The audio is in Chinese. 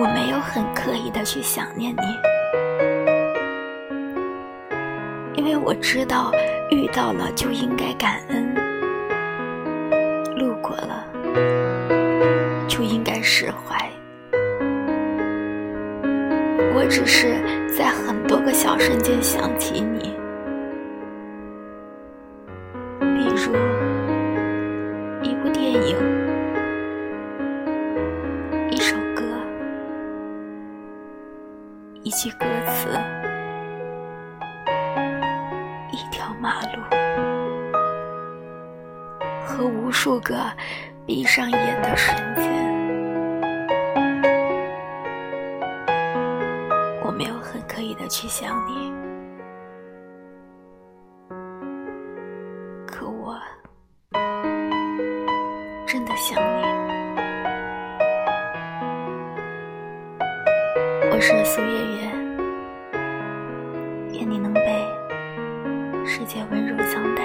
我没有很刻意的去想念你，因为我知道遇到了就应该感恩，路过了就应该释怀。我只是在很多个小瞬间想起你，比如一部电影、一句歌词、一条马路，和无数个闭上眼的瞬间。我没有很刻意的去想你，可我真的想你。我是苏月月，愿你能被世界温柔相待。